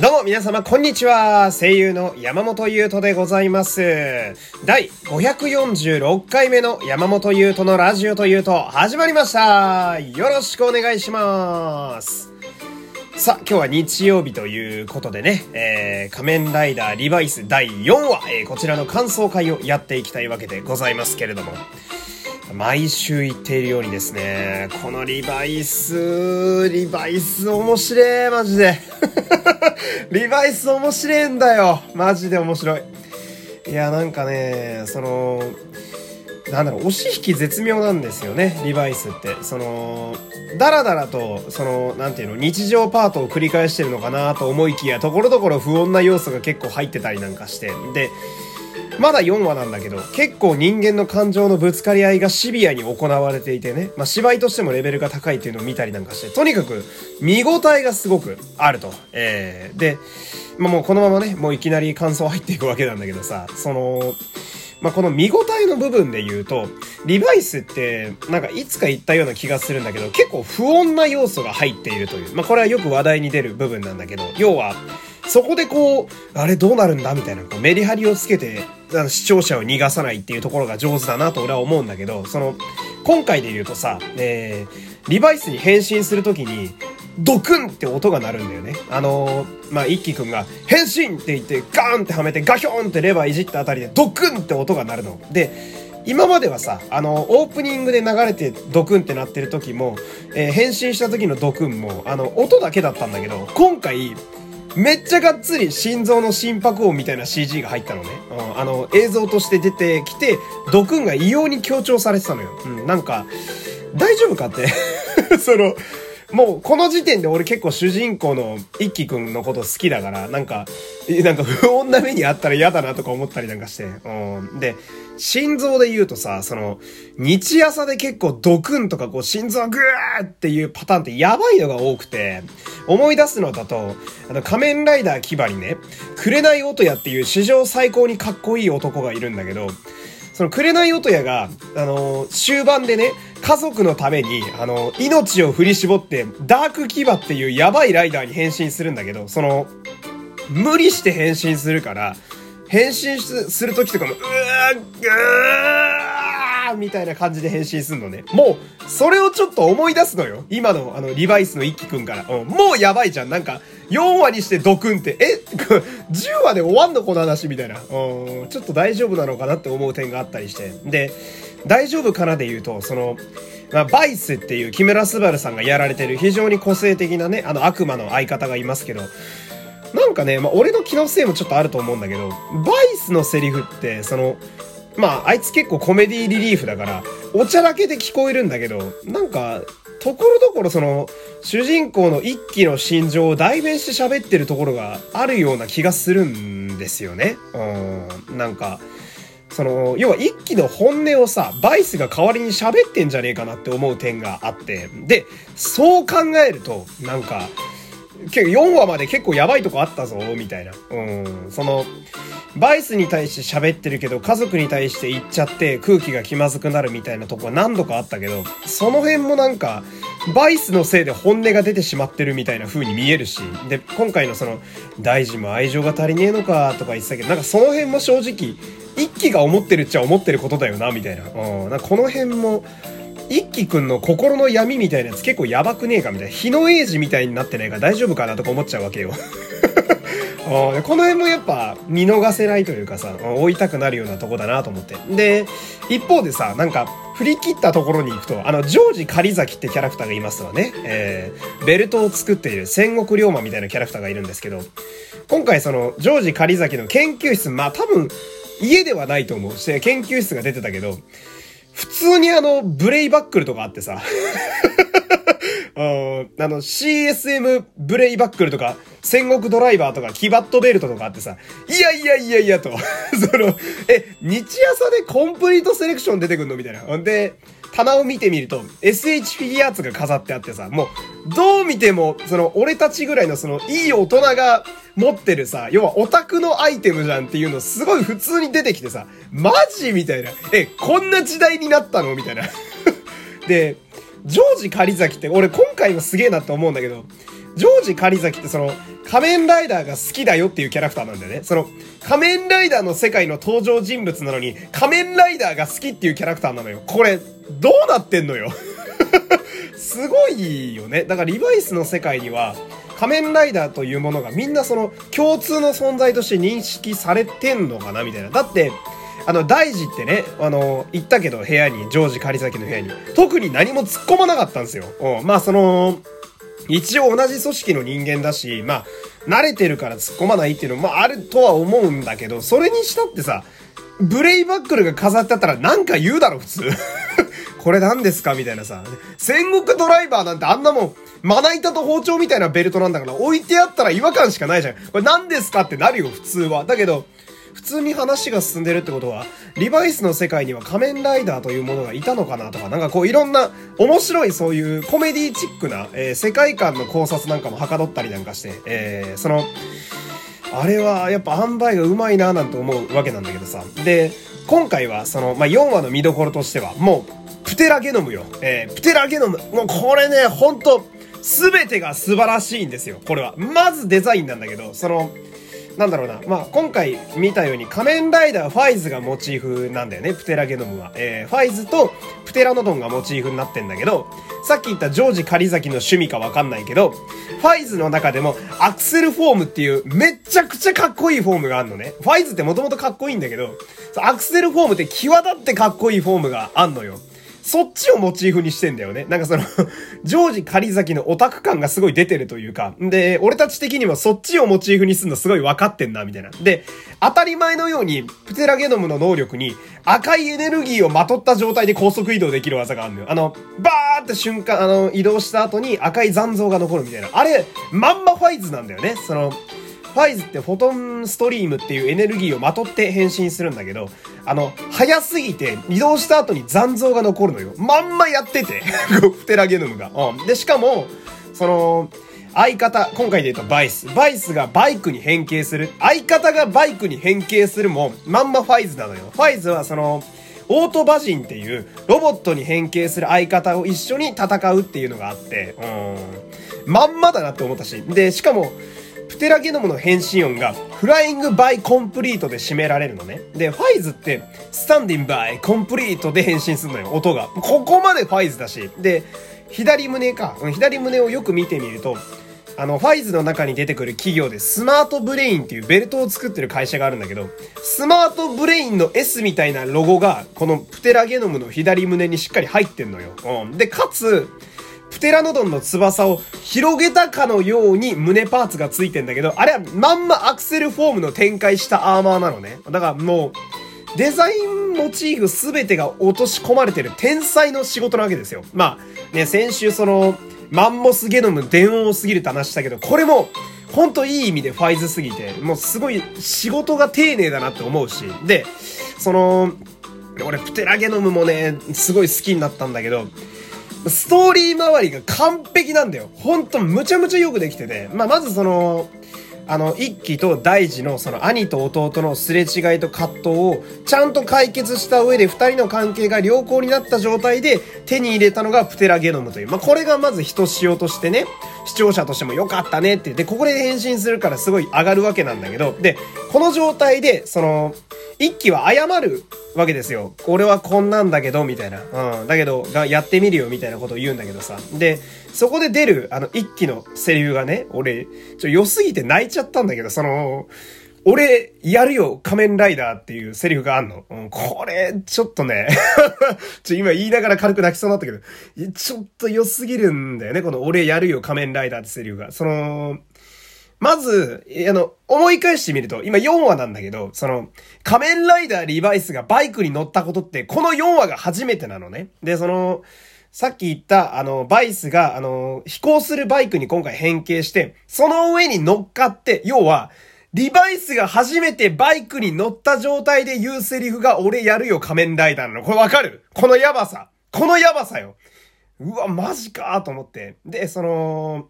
どうも皆様こんにちは。声優の山本優斗でございます。第546回目の山本優斗のラジオというと始まりました。よろしくお願いします。さあ、今日は日曜日ということでね、えー、仮面ライダーリバイス第4話、えー、こちらの感想会をやっていきたいわけでございますけれども、毎週言っているようにですね、このリバイス、リバイス面白い、マジで。リバイス面白いんだよ。マジで面白い。いや、なんかね、その、なんだろう、押し引き絶妙なんですよね、リバイスって。その、だらだらと、その、なんていうの、日常パートを繰り返してるのかなと思いきや、ところどころ不穏な要素が結構入ってたりなんかして。で、まだ4話なんだけど、結構人間の感情のぶつかり合いがシビアに行われていてね、まあ、芝居としてもレベルが高いっていうのを見たりなんかして、とにかく見応えがすごくあると。えー、で、まあ、もうこのままね、もういきなり感想入っていくわけなんだけどさ、その、まあ、この見応えの部分で言うと、リバイスって、なんかいつか言ったような気がするんだけど、結構不穏な要素が入っているという。まあ、これはよく話題に出る部分なんだけど、要は、そこでこう、あれどうなるんだみたいな、こうメリハリをつけて、あの視聴者を逃がさないっていうところが上手だなと俺は思うんだけど、その、今回で言うとさ、えー、リバイスに変身するときに、ドクンって音が鳴るんだよね。あのー、まあ、一輝くんが、変身って言って、ガーンってはめて、ガヒョンってレバーいじったあたりで、ドクンって音が鳴るの。で、今まではさ、あの、オープニングで流れてドクンってなってる時も、えー、変身した時のドクンも、あの、音だけだったんだけど、今回、めっちゃがっつり心臓の心拍音みたいな CG が入ったのね。うん、あの、映像として出てきて、ドクンが異様に強調されてたのよ。うん、なんか、大丈夫かって。その、もうこの時点で俺結構主人公の一輝くんのこと好きだから、なんか、なんか不穏な目にあったら嫌だなとか思ったりなんかして。うん。で、心臓で言うとさ、その、日朝で結構ドクンとかこう心臓グーっていうパターンってやばいのが多くて、思い出すのだと、あの仮面ライダーキバにね、紅音屋っていう史上最高にかっこいい男がいるんだけど、その紅音屋が、あの、終盤でね、家族のために、あの、命を振り絞って、ダークキバっていうやばいライダーに変身するんだけど、その、無理して変身するから、変身するときとかも、うー、うーみたいな感じで変身すんのね。もう、それをちょっと思い出すのよ。今の、あの、リバイスの一輝くんから。うん、もうやばいじゃん。なんか、4話にしてドクンって、え ?10 話で終わんのこの話みたいな。うん、ちょっと大丈夫なのかなって思う点があったりして。で、大丈夫かなで言うと、その、まあ、バイスっていう木村昴さんがやられてる非常に個性的なね、あの悪魔の相方がいますけど、なんかね、まあ、俺の気のせいもちょっとあると思うんだけど、バイスのセリフって、その、まあ、あいつ結構コメディリリーフだから、お茶だけで聞こえるんだけど、なんか、ところどころその、主人公の一気の心情を代弁して喋ってるところがあるような気がするんですよね。うん、なんか、その、要は一気の本音をさ、バイスが代わりに喋ってんじゃねえかなって思う点があって、で、そう考えると、なんか、4話まで結構やばいとこあったぞ、みたいな。うん。その、バイスに対して喋ってるけど、家族に対して言っちゃって空気が気まずくなるみたいなとこは何度かあったけど、その辺もなんか、バイスのせいで本音が出てしまってるみたいな風に見えるし、で、今回のその、大事も愛情が足りねえのかとか言ってたけど、なんかその辺も正直、一気が思ってるっちゃ思ってることだよな、みたいな。うん。なんかこの辺も、一輝くんの心の闇みたいなやつ結構やばくねえかみたいな。日のエイジみたいになってないから大丈夫かなとか思っちゃうわけよ。この辺もやっぱ見逃せないというかさ、追いたくなるようなとこだなと思って。で、一方でさ、なんか、振り切ったところに行くと、あの、ジョージ狩崎ってキャラクターがいますわね。えー、ベルトを作っている戦国龍馬みたいなキャラクターがいるんですけど、今回その、ジョージ狩崎の研究室、まあ多分、家ではないと思う。し、研究室が出てたけど、普通にあの、ブレイバックルとかあってさ、あの、CSM ブレイバックルとか、戦国ドライバーとか、キバットベルトとかあってさ、いやいやいやいやと、その、え、日朝でコンプリートセレクション出てくんの？みたいな。ほんで、棚を見てみると、SH フィギュアーツが飾ってあってさ、もう、どう見ても、その、俺たちぐらいのその、いい大人が持ってるさ、要はオタクのアイテムじゃんっていうのすごい普通に出てきてさ、マジみたいな。え、こんな時代になったの？みたいな。で、ジョージ狩崎って俺今回もすげえなって思うんだけど、ジョージ狩崎ってその、仮面ライダーが好きだよっていうキャラクターなんだよね。その、仮面ライダーの世界の登場人物なのに、仮面ライダーが好きっていうキャラクターなのよ。これ、どうなってんのよ すごいよね。だからリバイスの世界には、仮面ライダーというものがみんなその共通の存在として認識されてんのかなみたいな。だって、あの、大事ってね、あの、行ったけど部屋に、ジョージ狩崎の部屋に、特に何も突っ込まなかったんですよ。うん、まあその、一応同じ組織の人間だし、まあ、慣れてるから突っ込まないっていうのもあるとは思うんだけど、それにしたってさ、ブレイバックルが飾ってあったらなんか言うだろ、普通。これ何ですか？みたいなさ。戦国ドライバーなんてあんなもん、まな板と包丁みたいなベルトなんだから置いてあったら違和感しかないじゃん。これ何ですかってなるよ、普通は。だけど、普通に話が進んでるってことは、リバイスの世界には仮面ライダーというものがいたのかなとか、なんかこういろんな面白いそういうコメディチックな、えー、世界観の考察なんかもはかどったりなんかして、えー、その、あれはやっぱ塩梅がうまいななんて思うわけなんだけどさ。で、今回はその、まあ、4話の見どころとしては、もう、プテラゲノムよ。えー、プテラゲノム。もうこれね、ほんと、すべてが素晴らしいんですよ。これは。まずデザインなんだけど、その、なんだろうな。まあ、今回見たように仮面ライダーファイズがモチーフなんだよね、プテラゲノムは。えー、ファイズとプテラノドンがモチーフになってんだけど、さっき言ったジョージ狩崎の趣味かわかんないけど、ファイズの中でもアクセルフォームっていうめっちゃくちゃかっこいいフォームがあるのね。ファイズってもともとかっこいいんだけど、アクセルフォームって際立ってかっこいいフォームがあんのよ。そっちをモチーフにしてんだよね。なんかその ジョージ狩崎のオタク感がすごい出てるというか、で、俺たち的にはそっちをモチーフにすんのすごい分かってんな、みたいな。で、当たり前のように、プテラゲノムの能力に赤いエネルギーをまとった状態で高速移動できる技があるのよ。あの、バーって瞬間、あの、移動した後に赤い残像が残るみたいな。あれ、まんまファイズなんだよね。その、ファイズってフォトンストリームっていうエネルギーをまとって変身するんだけど、あの、早すぎて移動した後に残像が残るのよ。まんまやってて、フテラゲノムが。うん。で、しかも、その、相方、今回で言うとバイス。バイスがバイクに変形する。相方がバイクに変形するも、まんまファイズなのよ。ファイズはその、オートバジンっていうロボットに変形する相方を一緒に戦うっていうのがあって、うん。まんまだなって思ったし。で、しかも、プテラゲノムの変身音が、フライングバイコンプリートで締められるのね。で、ファイズって、スタンディングバイコンプリートで変身するのよ、音が。ここまでファイズだし。で、左胸か。左胸をよく見てみると、あの、ファイズの中に出てくる企業でスマートブレインっていうベルトを作ってる会社があるんだけど、スマートブレインの S みたいなロゴが、このプテラゲノムの左胸にしっかり入ってんのよ。うん。で、かつ、プテラノドンの翼を広げたかのように胸パーツがついてんだけど、あれはまんまアクセルフォームの展開したアーマーなのね。だからもう、デザインモチーフすべてが落とし込まれてる天才の仕事なわけですよ。まあ、ね、先週その、マンモスゲノム電音すぎるって話したけど、これも、ほんといい意味でファイズすぎて、もうすごい仕事が丁寧だなって思うし、で、その、俺プテラゲノムもね、すごい好きになったんだけど、ストーリー周りが完璧なんだよ。ほんとむちゃむちゃよくできてて。まあ、まずその、あの、一期と大事のその兄と弟のすれ違いと葛藤をちゃんと解決した上で二人の関係が良好になった状態で手に入れたのがプテラゲノムという。まあ、これがまず人仕様としてね、視聴者としても良かったねって。で、ここで変身するからすごい上がるわけなんだけど、で、この状態で、その、一期は謝るわけですよ。俺はこんなんだけど、みたいな。うん。だけど、やってみるよ、みたいなことを言うんだけどさ。で、そこで出る、あの、一期のセリフがね、俺、ちょ、良すぎて泣いちゃったんだけど、その、俺、やるよ、仮面ライダーっていうセリフがあんの。うん、これ、ちょっとね ちょ、今言いながら軽く泣きそうになったけど、ちょっと良すぎるんだよね、この俺やるよ、仮面ライダーってセリフが。その、まず、あの、思い返してみると、今4話なんだけど、その、仮面ライダーリバイスがバイクに乗ったことって、この4話が初めてなのね。で、その、さっき言った、あの、バイスが、あの、飛行するバイクに今回変形して、その上に乗っかって、要は、リバイスが初めてバイクに乗った状態で言うセリフが、俺やるよ仮面ライダーなの。これわかる？このやばさ。このやばさよ。うわ、マジかと思って。で、その、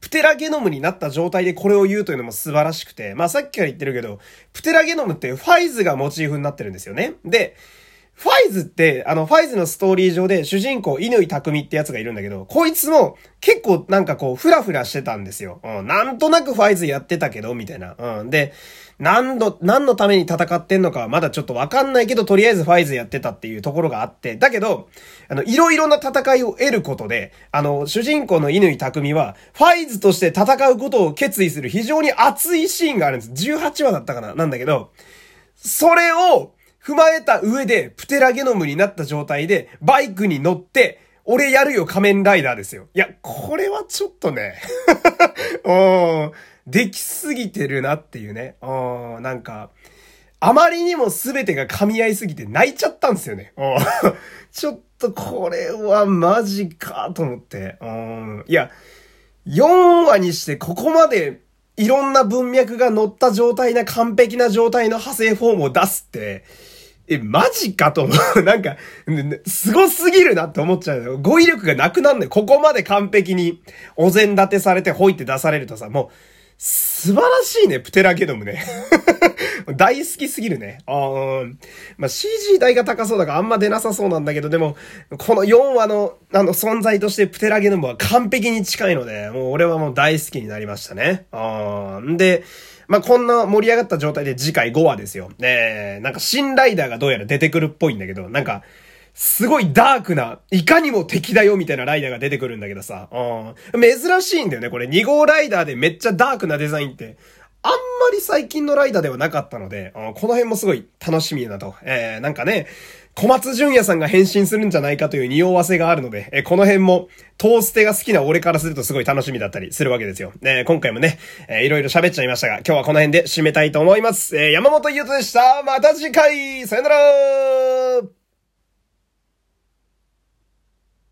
プテラゲノムになった状態でこれを言うというのも素晴らしくて、まあさっきから言ってるけど、プテラゲノムってファイズがモチーフになってるんですよね。で、ファイズって、あの、ファイズのストーリー上で主人公、犬井匠ってやつがいるんだけど、こいつも結構なんかこう、ふらふらしてたんですよ。うん、なんとなくファイズやってたけど、みたいな。うん。で、何の、何のために戦ってんのかはまだちょっとわかんないけど、とりあえずファイズやってたっていうところがあって、だけど、あの、いろいろな戦いを得ることで、あの、主人公の犬井匠は、ファイズとして戦うことを決意する非常に熱いシーンがあるんです。18話だったかななんだけど、それを、踏まえた上で、プテラゲノムになった状態で、バイクに乗って、俺やるよ仮面ライダーですよ。いや、これはちょっとねうん、できすぎてるなっていうね。うん、なんか、あまりにも全てが噛み合いすぎて泣いちゃったんですよね。うん、ちょっとこれはマジかと思って。うん、いや、4話にしてここまでいろんな文脈が乗った状態な完璧な状態の派生フォームを出すって、え、マジかと思う。なんか、凄すぎるなって思っちゃう。語彙力がなくなんねここまで完璧にお膳立てされてほいって出されるとさ、もう、素晴らしいね、プテラゲノムね。大好きすぎるね。あまあ、CG 代が高そうだからあんま出なさそうなんだけど、でも、この4話の、あの、存在としてプテラゲノムは完璧に近いので、もう俺はもう大好きになりましたね。あんで、まあ、こんな盛り上がった状態で次回5話ですよ。ねなんか新ライダーがどうやら出てくるっぽいんだけど、なんか、すごいダークな、いかにも敵だよみたいなライダーが出てくるんだけどさ、うん。珍しいんだよね、これ。2号ライダーでめっちゃダークなデザインって。あんまり最近のライダーではなかったので、うんこの辺もすごい楽しみだと。えー、なんかね、小松淳也さんが変身するんじゃないかという匂わせがあるので、えこの辺もトーステが好きな俺からするとすごい楽しみだったりするわけですよ。えー今回もね、えー、いろいろ喋っちゃいましたが、今日はこの辺で締めたいと思います。えー、山本優斗でした。また次回さよなら